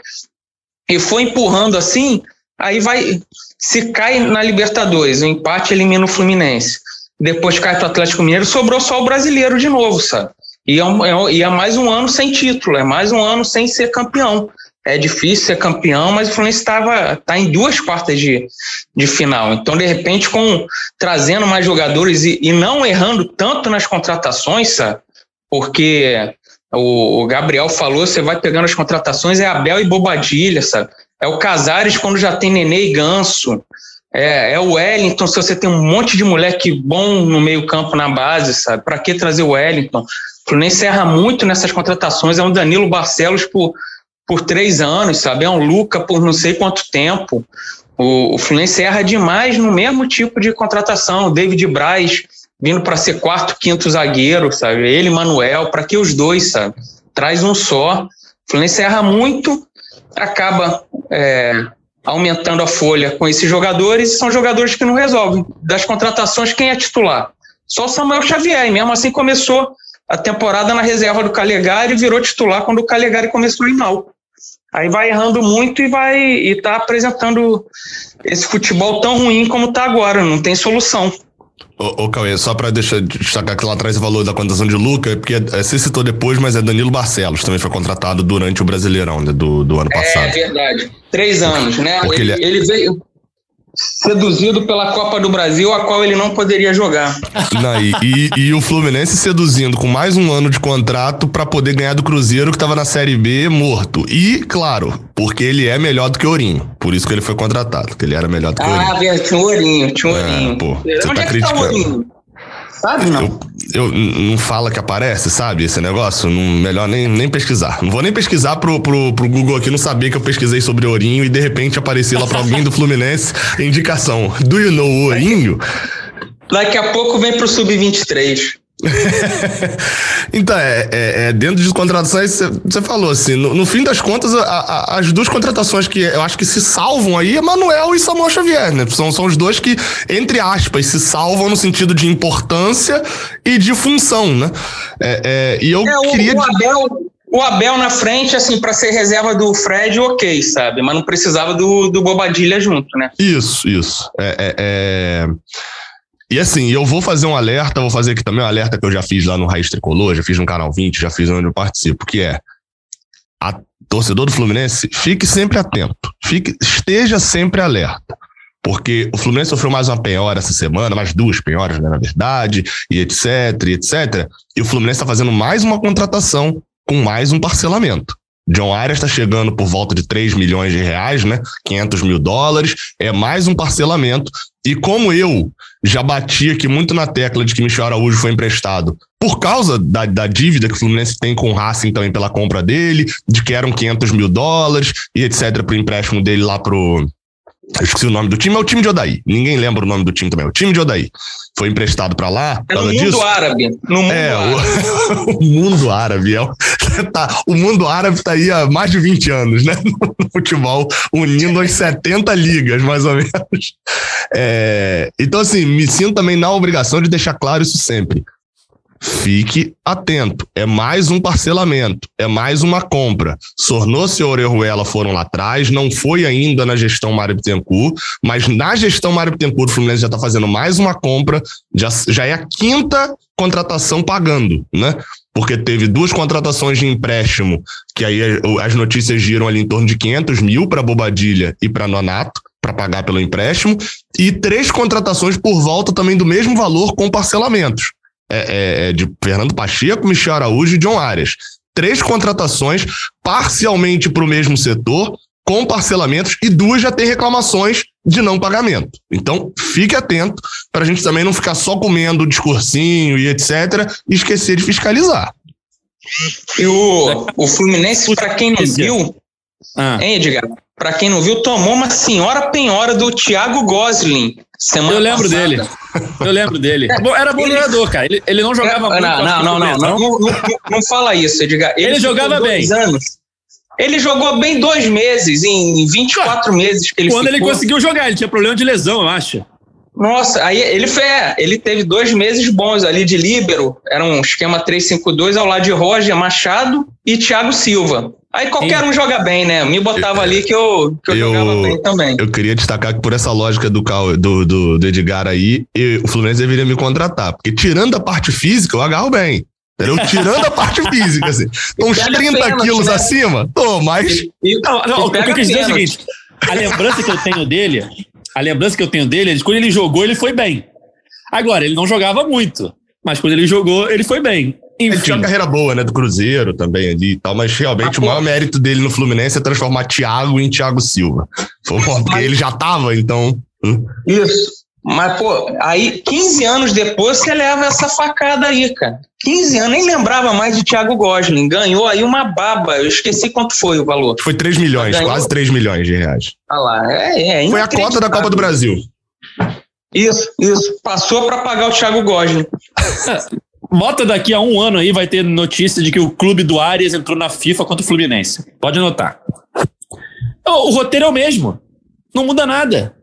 E foi empurrando assim, aí vai. Se cai na Libertadores, o empate elimina o Fluminense. Depois cai para o Atlético Mineiro, sobrou só o brasileiro de novo, sabe? E é, é, e é mais um ano sem título, é mais um ano sem ser campeão. É difícil ser campeão, mas o Fluminense estava tá em duas quartas de, de final. Então, de repente, com trazendo mais jogadores e, e não errando tanto nas contratações, sabe? porque o, Gabriel falou, você vai pegando as contratações, é Abel e Bobadilha, sabe? É o Casares quando já tem Nenê e Ganso. É, é o Wellington, se você tem um monte de moleque bom no meio campo, na base, sabe? Para que trazer o Wellington? O Fluminense erra muito nessas contratações, é um Danilo Barcelos por, por três anos, sabe? É um Luca por não sei quanto tempo. O, o Fluminense erra demais no mesmo tipo de contratação. O David Braz vindo para ser quarto, quinto zagueiro, sabe? Ele, Manuel, para que os dois, sabe? Traz um só. O Fluminense erra muito, acaba é, aumentando a folha com esses jogadores, e são jogadores que não resolvem. Das contratações, quem é titular? Só o Samuel Xavier, e mesmo assim começou a temporada na reserva do Calegari e virou titular quando o Calegari começou a ir mal. Aí vai errando muito e vai e tá apresentando esse futebol tão ruim como está agora, não tem solução. Ô, ô Cauê, só para deixar destacar que lá atrás você falou da contratação de Luca, porque é, você citou depois, mas é Danilo Barcelos, também foi contratado durante o Brasileirão né, do, do ano passado. É verdade. Três anos, né? Porque ele, ele, é... ele veio seduzido pela Copa do Brasil, a qual ele não poderia jogar. Não, e, e, e, o Fluminense seduzindo com mais um ano de contrato para poder ganhar do Cruzeiro que estava na Série B morto. E, claro, porque ele é melhor do que Ourinho. Por isso que ele foi contratado, que ele era melhor do que o Ourinho. Ah, tinha o Ourinho, tinha o é, Ourinho. É, pô, você Onde tá é criticando. Tá Sabe, não? Eu, eu, não fala que aparece, sabe? Esse negócio. Não, melhor nem, nem pesquisar. Não vou nem pesquisar pro, pro, pro Google aqui, não saber que eu pesquisei sobre Ourinho e de repente aparecer lá pra alguém do Fluminense indicação. Do you know Ourinho? Daqui a pouco vem pro Sub-23. então, é, é, é, dentro de contratações, você falou assim, no, no, fim das contas, a, a, as duas contratações que eu acho que se salvam aí é Manuel e Samuel Xavier, né? São, são os dois que, entre aspas, se salvam no sentido de importância e de função, né? É, é e eu é, queria... O Abel, o Abel na frente, assim, para ser reserva do Fred, ok, sabe? Mas não precisava do, do Bobadilha junto, né? Isso, isso. é... E assim, eu vou fazer um alerta, vou fazer aqui também um alerta que eu já fiz lá no Raiz Tricolor, já fiz no Canal 20, já fiz onde eu participo, que é a torcedor do Fluminense, fique sempre atento, fique, esteja sempre alerta. Porque o Fluminense sofreu mais uma penhora essa semana, mais duas penhoras, né, na verdade, e etc, e etc. E o Fluminense está fazendo mais uma contratação com mais um parcelamento. John Arias está chegando por volta de 3 milhões de reais, né? 500 mil dólares. É mais um parcelamento. E como eu já bati aqui muito na tecla de que Michel Araújo foi emprestado por causa da, da dívida que o Fluminense tem com o Racing também pela compra dele, de que eram 500 mil dólares e etc. para o empréstimo dele lá pro. Eu esqueci o nome do time, é o time de Odaí. Ninguém lembra o nome do time também, é o time de Odaí. Foi emprestado para lá. É no mundo disso. árabe. No mundo é, árabe. O, o, mundo árabe. É o, tá, o mundo árabe está aí há mais de 20 anos, né? No futebol, unindo as 70 ligas, mais ou menos. É, então, assim, me sinto também na obrigação de deixar claro isso sempre. Fique atento. É mais um parcelamento, é mais uma compra. Sornoso e Orejuela foram lá atrás, não foi ainda na gestão Mário Bittencourt, mas na gestão Mário Bittencourt, o Fluminense já está fazendo mais uma compra, já, já é a quinta contratação pagando, né? Porque teve duas contratações de empréstimo, que aí as notícias giram ali em torno de 500 mil para Bobadilha e para Nonato, para pagar pelo empréstimo, e três contratações por volta também do mesmo valor com parcelamentos é, é, é, de Fernando Pacheco, Michel Araújo e John Arias. Três contratações parcialmente para o mesmo setor, com parcelamentos, e duas já têm reclamações de não pagamento. Então, fique atento para a gente também não ficar só comendo o discursinho e etc. e esquecer de fiscalizar. E o, o Fluminense, para quem não viu, ah. hein, Edgar? Para quem não viu, tomou uma senhora penhora do Thiago Gosling Semana eu lembro passada. dele. Eu lembro dele. Era bom jogador, cara. Ele, ele não jogava não, muito. Não, não, não, não, não, não, não, fala isso, Edgar. Ele, ele jogava bem. Anos. Ele jogou bem dois meses, em 24 meses que ele Quando ficou. ele conseguiu jogar, ele tinha problema de lesão, eu acho. Nossa, aí ele foi, é, ele teve dois meses bons ali de líbero, era um esquema 3-5-2 ao lado de Roger Machado e Thiago Silva. Aí qualquer um joga bem, né? Me botava ali que eu, que eu, eu, jogava bem também. Eu queria destacar que por essa lógica do, do, do, do Edgar aí, o Fluminense deveria me contratar. Porque tirando a parte física, eu agarro bem. Entendeu? Tirando a parte física, assim. Uns 30 pênalti, quilos né? acima, tô, mas. E, e, não, não, o que eu quis dizer é o seguinte: a lembrança que eu tenho dele, a lembrança que eu tenho dele, é quando ele jogou, ele foi bem. Agora, ele não jogava muito, mas quando ele jogou, ele foi bem. Enfim. Ele tinha uma carreira boa, né? Do Cruzeiro também ali e tal, mas realmente ah, o maior mérito dele no Fluminense é transformar Thiago em Thiago Silva. Porque mas... ele já tava, então. Hum. Isso. Mas, pô, aí 15 anos depois você leva essa facada aí, cara. 15 anos, nem lembrava mais de Thiago Gosling. Ganhou aí uma baba. Eu esqueci quanto foi o valor. Foi 3 milhões, Ganhou... quase 3 milhões de reais. Ah lá, é, é Foi a cota da Copa do Brasil. Isso, isso. Passou para pagar o Thiago Gosling. Bota daqui a um ano aí, vai ter notícia de que o clube do Arias entrou na FIFA contra o Fluminense. Pode anotar. O, o roteiro é o mesmo. Não muda nada.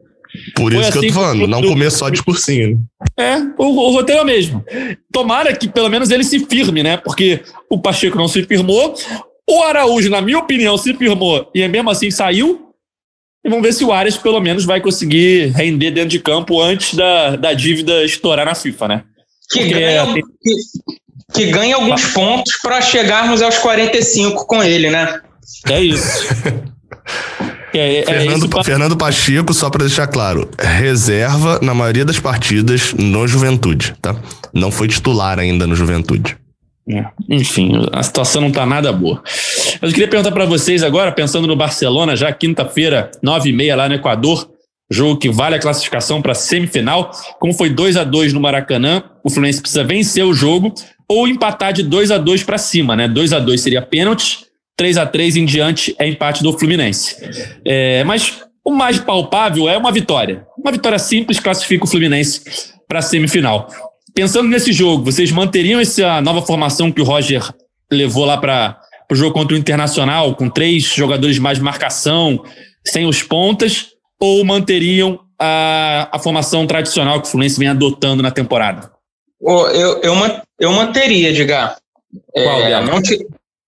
Por isso Foi que assim eu tô falando, não comer só discursinho. É, o, o, roteiro é o mesmo. Tomara que pelo menos ele se firme, né? Porque o Pacheco não se firmou. O Araújo, na minha opinião, se firmou e mesmo assim saiu. E vamos ver se o Arias pelo menos vai conseguir render dentro de campo antes da, da dívida estourar na FIFA, né? Que ganha, que, que ganha alguns pontos para chegarmos aos 45 com ele, né? É isso. É, é, Fernando, é Fernando Pacheco, só para deixar claro, reserva na maioria das partidas no Juventude, tá? Não foi titular ainda no Juventude. É, enfim, a situação não tá nada boa. Eu queria perguntar para vocês agora, pensando no Barcelona, já quinta-feira, nove e meia lá no Equador, jogo que vale a classificação para semifinal. Como foi 2 a 2 no Maracanã, o Fluminense precisa vencer o jogo ou empatar de 2 a 2 para cima, né? 2 a 2 seria pênalti, 3 a 3 em diante é empate do Fluminense. É, mas o mais palpável é uma vitória. Uma vitória simples classifica o Fluminense para a semifinal. Pensando nesse jogo, vocês manteriam essa nova formação que o Roger levou lá para o jogo contra o Internacional, com três jogadores de mais marcação, sem os pontas, ou manteriam a, a formação tradicional que o Fluminense vem adotando na temporada? Eu, eu, eu manteria, Edgar. Qual, é, não te,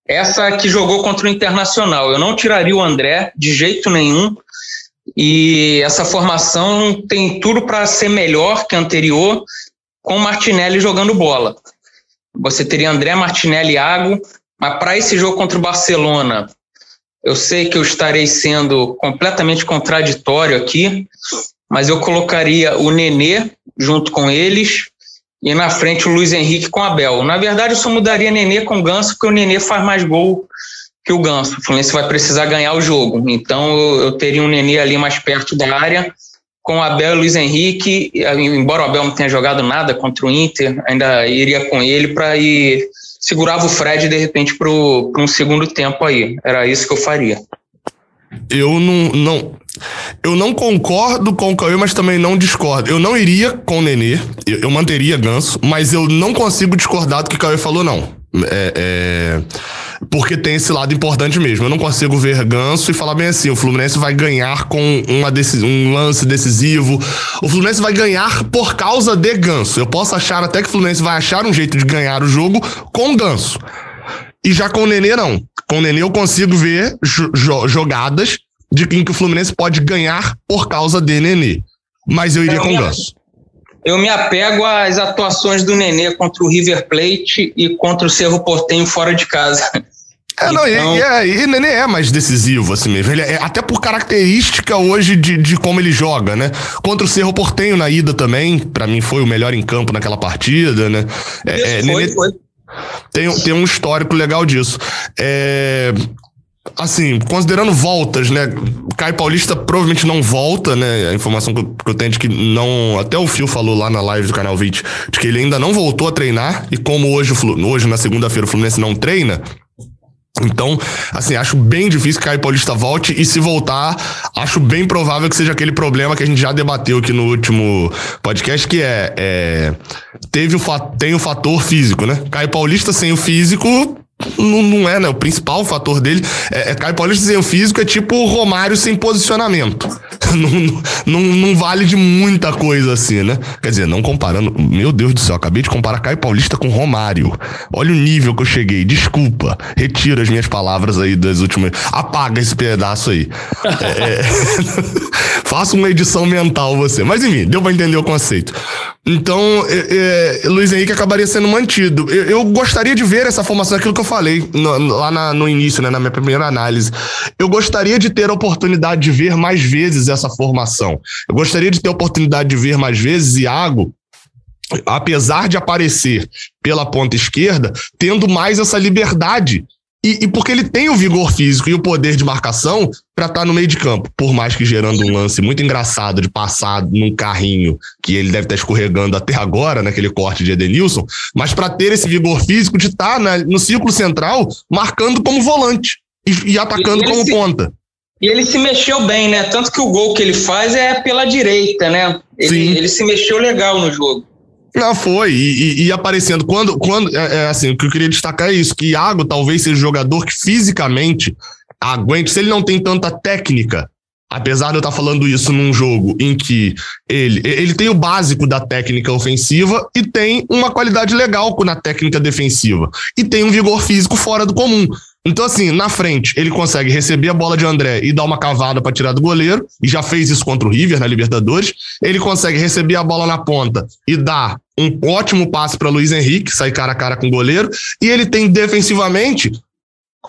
essa que jogou contra o Internacional. Eu não tiraria o André de jeito nenhum. E essa formação tem tudo para ser melhor que a anterior, com o Martinelli jogando bola. Você teria André, Martinelli e Iago, mas para esse jogo contra o Barcelona, eu sei que eu estarei sendo completamente contraditório aqui, mas eu colocaria o Nenê junto com eles e na frente o Luiz Henrique com Abel. Na verdade, eu só mudaria Nenê com o Ganso, porque o Nenê faz mais gol que o Ganso. O Fluminense vai precisar ganhar o jogo. Então eu, teria um Nenê ali mais perto da área, com Abel e Luiz Henrique. Embora o Abel não tenha jogado nada contra o Inter, ainda iria com ele para ir segurava o Fred de repente para um segundo tempo aí. Era isso que eu faria. Eu não, não, eu não concordo com o Cauê, mas também não discordo. Eu não iria com o Nenê, eu, eu manteria Ganso, mas eu não consigo discordar do que o Cauê falou, não. É, é, porque tem esse lado importante mesmo. Eu não consigo ver Ganso e falar bem assim: o Fluminense vai ganhar com uma um lance decisivo. O Fluminense vai ganhar por causa de Ganso. Eu posso achar até que o Fluminense vai achar um jeito de ganhar o jogo com Ganso. E já com o Nenê, não. Com o Nenê eu consigo ver jo jogadas de em que o Fluminense pode ganhar por causa de Nenê. Mas eu iria com o Ganso. Eu me apego às atuações do Nenê contra o River Plate e contra o Cerro Portenho fora de casa. É, não, então... e, é, Nenê é mais decisivo, assim mesmo. Ele é, até por característica hoje de, de como ele joga, né? Contra o Cerro Portenho na ida também, para mim foi o melhor em campo naquela partida, né? É, é, foi, Nenê foi. Tem, tem um histórico legal disso. É, assim, considerando voltas, né? Caio Paulista provavelmente não volta, né? A informação que eu, que eu tenho de que não. Até o Fio falou lá na live do canal 20 de que ele ainda não voltou a treinar. E como hoje, hoje na segunda-feira, o Fluminense não treina. Então, assim, acho bem difícil que Caio Paulista volte e se voltar, acho bem provável que seja aquele problema que a gente já debateu aqui no último podcast, que é, é teve o, tem o fator físico, né? Caio Paulista sem o físico não, não é, né? O principal fator dele é, é Caio Paulista o físico é tipo o Romário sem posicionamento. não, não, não vale de muita coisa assim, né? Quer dizer, não comparando. Meu Deus do céu, acabei de comparar Caio Paulista com Romário. Olha o nível que eu cheguei. Desculpa. Retiro as minhas palavras aí das últimas. Apaga esse pedaço aí. é, é... Faça uma edição mental você. Mas enfim, deu pra entender o conceito. Então, é, é, Luiz Henrique acabaria sendo mantido. Eu, eu, gostaria de ver essa formação, aquilo que eu falei no, lá na, no início, né, na minha primeira análise. Eu gostaria de ter a oportunidade de ver mais vezes essa formação. Eu gostaria de ter a oportunidade de ver mais vezes Iago apesar de aparecer pela ponta esquerda, tendo mais essa liberdade e, e, porque ele tem o vigor físico e o poder de marcação para estar tá no meio de campo. Por mais que gerando um lance muito engraçado de passar num carrinho que ele deve estar tá escorregando até agora, naquele corte de Edenilson, mas para ter esse vigor físico de estar tá no círculo central marcando como volante e, e atacando e como se, ponta. E ele se mexeu bem, né? Tanto que o gol que ele faz é pela direita, né? Ele, ele se mexeu legal no jogo. Não, foi. E, e, e, aparecendo. Quando. quando é, é, assim, o que eu queria destacar é isso: que Iago talvez seja um jogador que fisicamente aguente, se ele não tem tanta técnica. Apesar de eu estar falando isso num jogo em que ele, ele tem o básico da técnica ofensiva e tem uma qualidade legal na técnica defensiva. E tem um vigor físico fora do comum. Então, assim, na frente, ele consegue receber a bola de André e dar uma cavada para tirar do goleiro, e já fez isso contra o River na Libertadores. Ele consegue receber a bola na ponta e dar um ótimo passe para Luiz Henrique, sair cara a cara com o goleiro. E ele tem defensivamente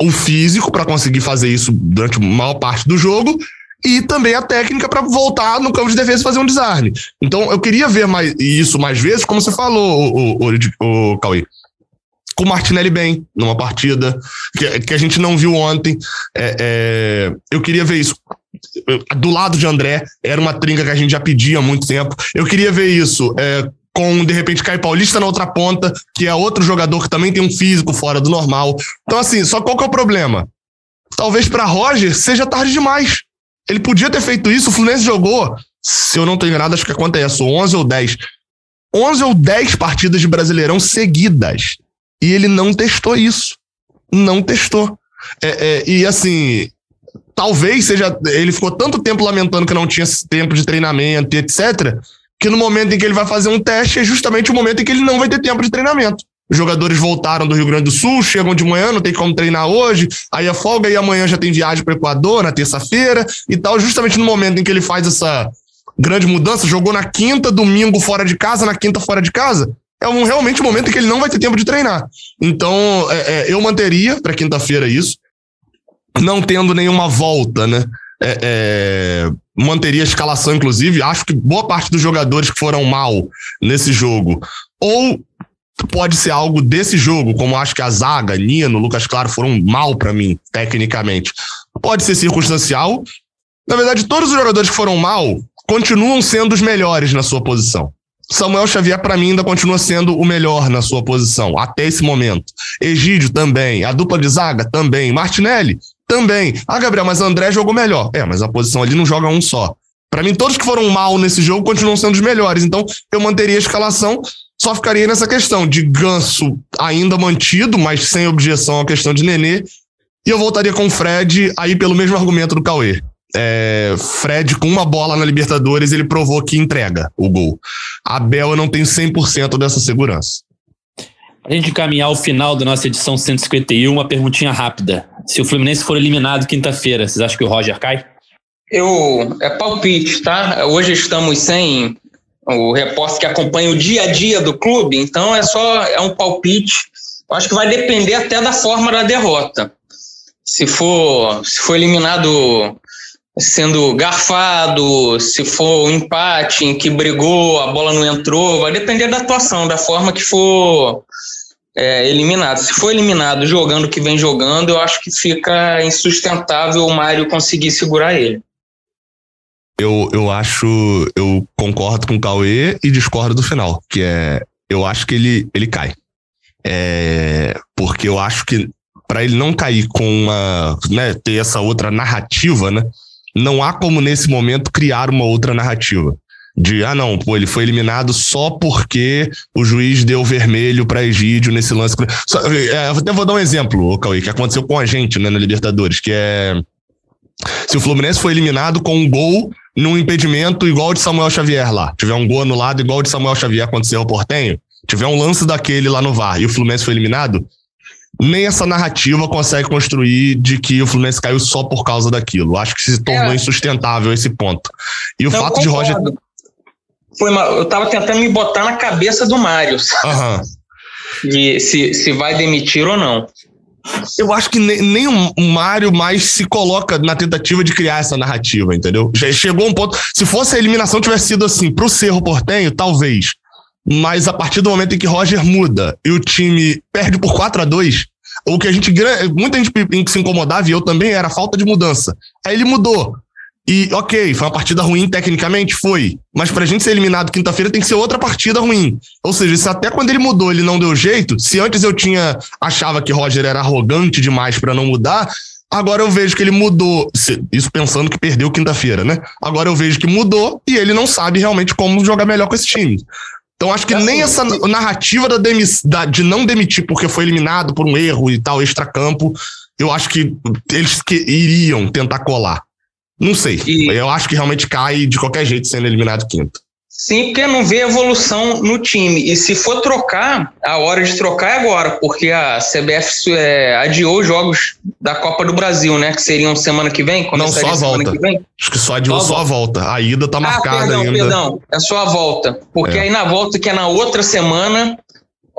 o físico para conseguir fazer isso durante a maior parte do jogo e também a técnica para voltar no campo de defesa e fazer um desarme. Então, eu queria ver mais, isso mais vezes, como você falou, o, o, o, Cauê com o Martinelli bem numa partida que, que a gente não viu ontem. É, é, eu queria ver isso. Do lado de André, era uma trinca que a gente já pedia há muito tempo. Eu queria ver isso é, com, de repente, Caio Paulista na outra ponta, que é outro jogador que também tem um físico fora do normal. Então, assim, só qual que é o problema? Talvez para Roger seja tarde demais. Ele podia ter feito isso, o Fluminense jogou, se eu não estou enganado, acho que acontece, 11 ou 10. 11 ou 10 partidas de Brasileirão seguidas. E ele não testou isso. Não testou. É, é, e assim, talvez seja. Ele ficou tanto tempo lamentando que não tinha tempo de treinamento e etc., que no momento em que ele vai fazer um teste é justamente o momento em que ele não vai ter tempo de treinamento. Os jogadores voltaram do Rio Grande do Sul, chegam de manhã, não tem como treinar hoje, aí a folga e amanhã já tem viagem para o Equador, na terça-feira e tal, justamente no momento em que ele faz essa grande mudança, jogou na quinta, domingo fora de casa, na quinta fora de casa, é um, realmente um momento em que ele não vai ter tempo de treinar. Então, é, é, eu manteria para quinta-feira isso, não tendo nenhuma volta, né? É, é, manteria a escalação, inclusive. Acho que boa parte dos jogadores que foram mal nesse jogo, ou pode ser algo desse jogo, como acho que a Zaga, Nino, Lucas Claro foram mal para mim, tecnicamente. Pode ser circunstancial. Na verdade, todos os jogadores que foram mal continuam sendo os melhores na sua posição. Samuel Xavier, para mim, ainda continua sendo o melhor na sua posição, até esse momento. Egídio também. A dupla de zaga também. Martinelli também. Ah, Gabriel, mas André jogou melhor. É, mas a posição ali não joga um só. Para mim, todos que foram mal nesse jogo continuam sendo os melhores. Então, eu manteria a escalação Só ficaria nessa questão de Ganso ainda mantido, mas sem objeção à questão de Nenê. E eu voltaria com o Fred aí pelo mesmo argumento do Cauê. É, Fred, com uma bola na Libertadores, ele provou que entrega o gol. Abel, eu não tenho 100% dessa segurança. Para a gente encaminhar o final da nossa edição 151, uma perguntinha rápida. Se o Fluminense for eliminado quinta-feira, vocês acham que o Roger cai? Eu. É palpite, tá? Hoje estamos sem o repórter que acompanha o dia a dia do clube, então é só. É um palpite. Eu acho que vai depender até da forma da derrota. Se for, se for eliminado sendo garfado, se for um empate em que brigou, a bola não entrou, vai depender da atuação, da forma que for é, eliminado. Se for eliminado jogando o que vem jogando, eu acho que fica insustentável o Mário conseguir segurar ele. Eu, eu acho, eu concordo com o Cauê e discordo do final, que é, eu acho que ele, ele cai. É, porque eu acho que para ele não cair com uma, né, ter essa outra narrativa, né, não há como nesse momento criar uma outra narrativa. De, ah, não, pô, ele foi eliminado só porque o juiz deu vermelho para Egídio nesse lance. Só, é, até vou dar um exemplo, Cauê, que aconteceu com a gente né, na Libertadores, que é. Se o Fluminense foi eliminado com um gol num impedimento igual de Samuel Xavier lá, tiver um gol anulado igual de Samuel Xavier aconteceu ao Portenho, tiver um lance daquele lá no VAR e o Fluminense foi eliminado, nem essa narrativa consegue construir de que o Fluminense caiu só por causa daquilo. Acho que se tornou é. insustentável esse ponto. E o Não, fato concordo. de Roger. Foi uma, eu tava tentando me botar na cabeça do Mário. Uhum. De se, se vai demitir ou não. Eu acho que nem, nem o Mário mais se coloca na tentativa de criar essa narrativa, entendeu? Já chegou um ponto. Se fosse a eliminação tivesse sido assim, pro Cerro Portenho, talvez. Mas a partir do momento em que Roger muda e o time perde por 4 a 2 o que a gente. Muita gente se incomodava, e eu também, era a falta de mudança. Aí ele mudou. E, ok, foi uma partida ruim tecnicamente? Foi. Mas pra gente ser eliminado quinta-feira tem que ser outra partida ruim. Ou seja, se até quando ele mudou ele não deu jeito, se antes eu tinha achava que Roger era arrogante demais para não mudar, agora eu vejo que ele mudou. Isso pensando que perdeu quinta-feira, né? Agora eu vejo que mudou e ele não sabe realmente como jogar melhor com esse time. Então acho que é nem assim, essa narrativa da, demis, da, de não demitir porque foi eliminado por um erro e tal, extracampo, eu acho que eles que iriam tentar colar. Não sei. E... Eu acho que realmente cai de qualquer jeito sendo eliminado quinto. Sim, porque não vê evolução no time. E se for trocar, a hora de trocar é agora, porque a CBF é, adiou os jogos da Copa do Brasil, né? Que seriam semana que vem? Não, só a volta. Acho que só adiou só, a volta. A ida tá ah, marcada perdão, ainda. Perdão, é só a volta. Porque é. aí na volta, que é na outra semana,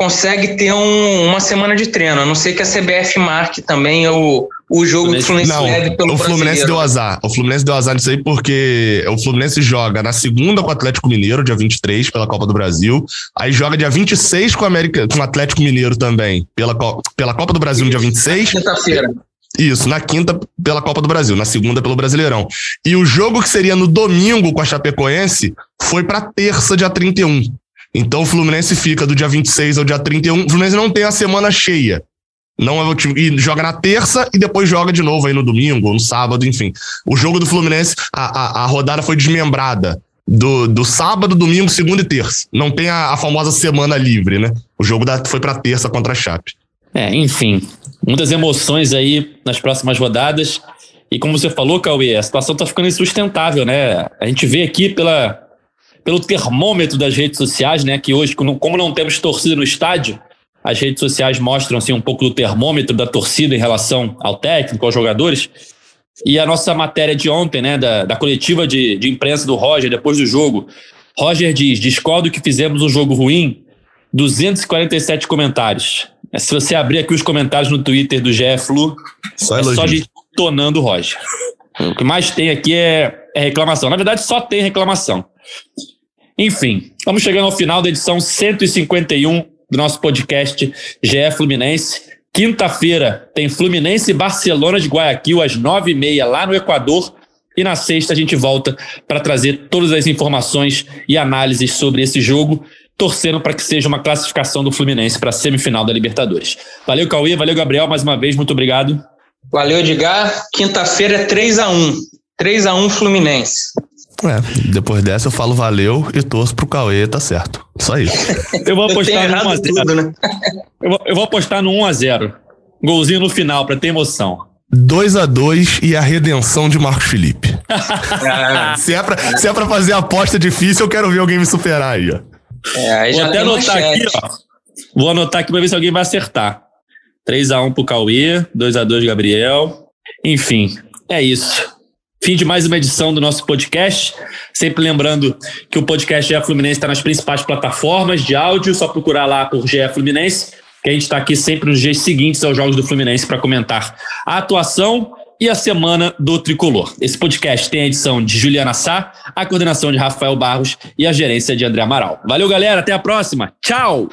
consegue ter um, uma semana de treino. A não ser que a CBF marque também o, o jogo do Fluminense não, leve pelo o Fluminense deu azar. O Fluminense deu azar nisso aí porque o Fluminense joga na segunda com o Atlético Mineiro, dia 23, pela Copa do Brasil. Aí joga dia 26 com o, América, com o Atlético Mineiro também, pela, pela Copa do Brasil no dia 26. Quinta-feira. Isso, na quinta pela Copa do Brasil, na segunda pelo Brasileirão. E o jogo que seria no domingo com a Chapecoense foi para terça, dia 31. Então o Fluminense fica do dia 26 ao dia 31. O Fluminense não tem a semana cheia. Não é o time. E joga na terça e depois joga de novo aí no domingo, no sábado, enfim. O jogo do Fluminense, a, a, a rodada foi desmembrada. Do, do sábado, domingo, segunda e terça. Não tem a, a famosa semana livre, né? O jogo da, foi para terça contra a Chape. É, enfim. Muitas emoções aí nas próximas rodadas. E como você falou, Cauê, a situação tá ficando insustentável, né? A gente vê aqui pela, pelo termômetro das redes sociais, né? Que hoje, como não temos torcida no estádio, as redes sociais mostram assim, um pouco do termômetro da torcida em relação ao técnico, aos jogadores. E a nossa matéria de ontem, né, da, da coletiva de, de imprensa do Roger, depois do jogo. Roger diz: discordo que fizemos um jogo ruim. 247 comentários. É, se você abrir aqui os comentários no Twitter do GF Flu, só é só gente tonando o Roger. O que mais tem aqui é, é reclamação. Na verdade, só tem reclamação. Enfim, vamos chegando ao final da edição 151 do nosso podcast GE Fluminense. Quinta-feira tem Fluminense e Barcelona de Guayaquil às nove e meia lá no Equador. E na sexta a gente volta para trazer todas as informações e análises sobre esse jogo, torcendo para que seja uma classificação do Fluminense para a semifinal da Libertadores. Valeu, Cauê, valeu, Gabriel, mais uma vez, muito obrigado. Valeu, Edgar. Quinta-feira é 3 a 1 3 a 1 Fluminense. É, depois dessa eu falo valeu e torço pro Cauê, tá certo. Só isso. Eu vou apostar no 1x0. Tudo, né? eu, vou, eu vou apostar no 1x0. Golzinho no final, pra ter emoção. 2 a 2 e a redenção de Marcos Felipe. se, é pra, se é pra fazer aposta difícil, eu quero ver alguém me superar aí, ó. É, Vou até anotar aqui, ó. Vou anotar aqui pra ver se alguém vai acertar. 3x1 pro Cauê, 2x2 Gabriel. Enfim, é isso. Fim de mais uma edição do nosso podcast. Sempre lembrando que o podcast GE Fluminense está nas principais plataformas de áudio, só procurar lá por GE Fluminense, que a gente está aqui sempre nos dias seguintes aos Jogos do Fluminense para comentar a atuação e a semana do Tricolor. Esse podcast tem a edição de Juliana Sá, a coordenação de Rafael Barros e a gerência de André Amaral. Valeu, galera. Até a próxima. Tchau!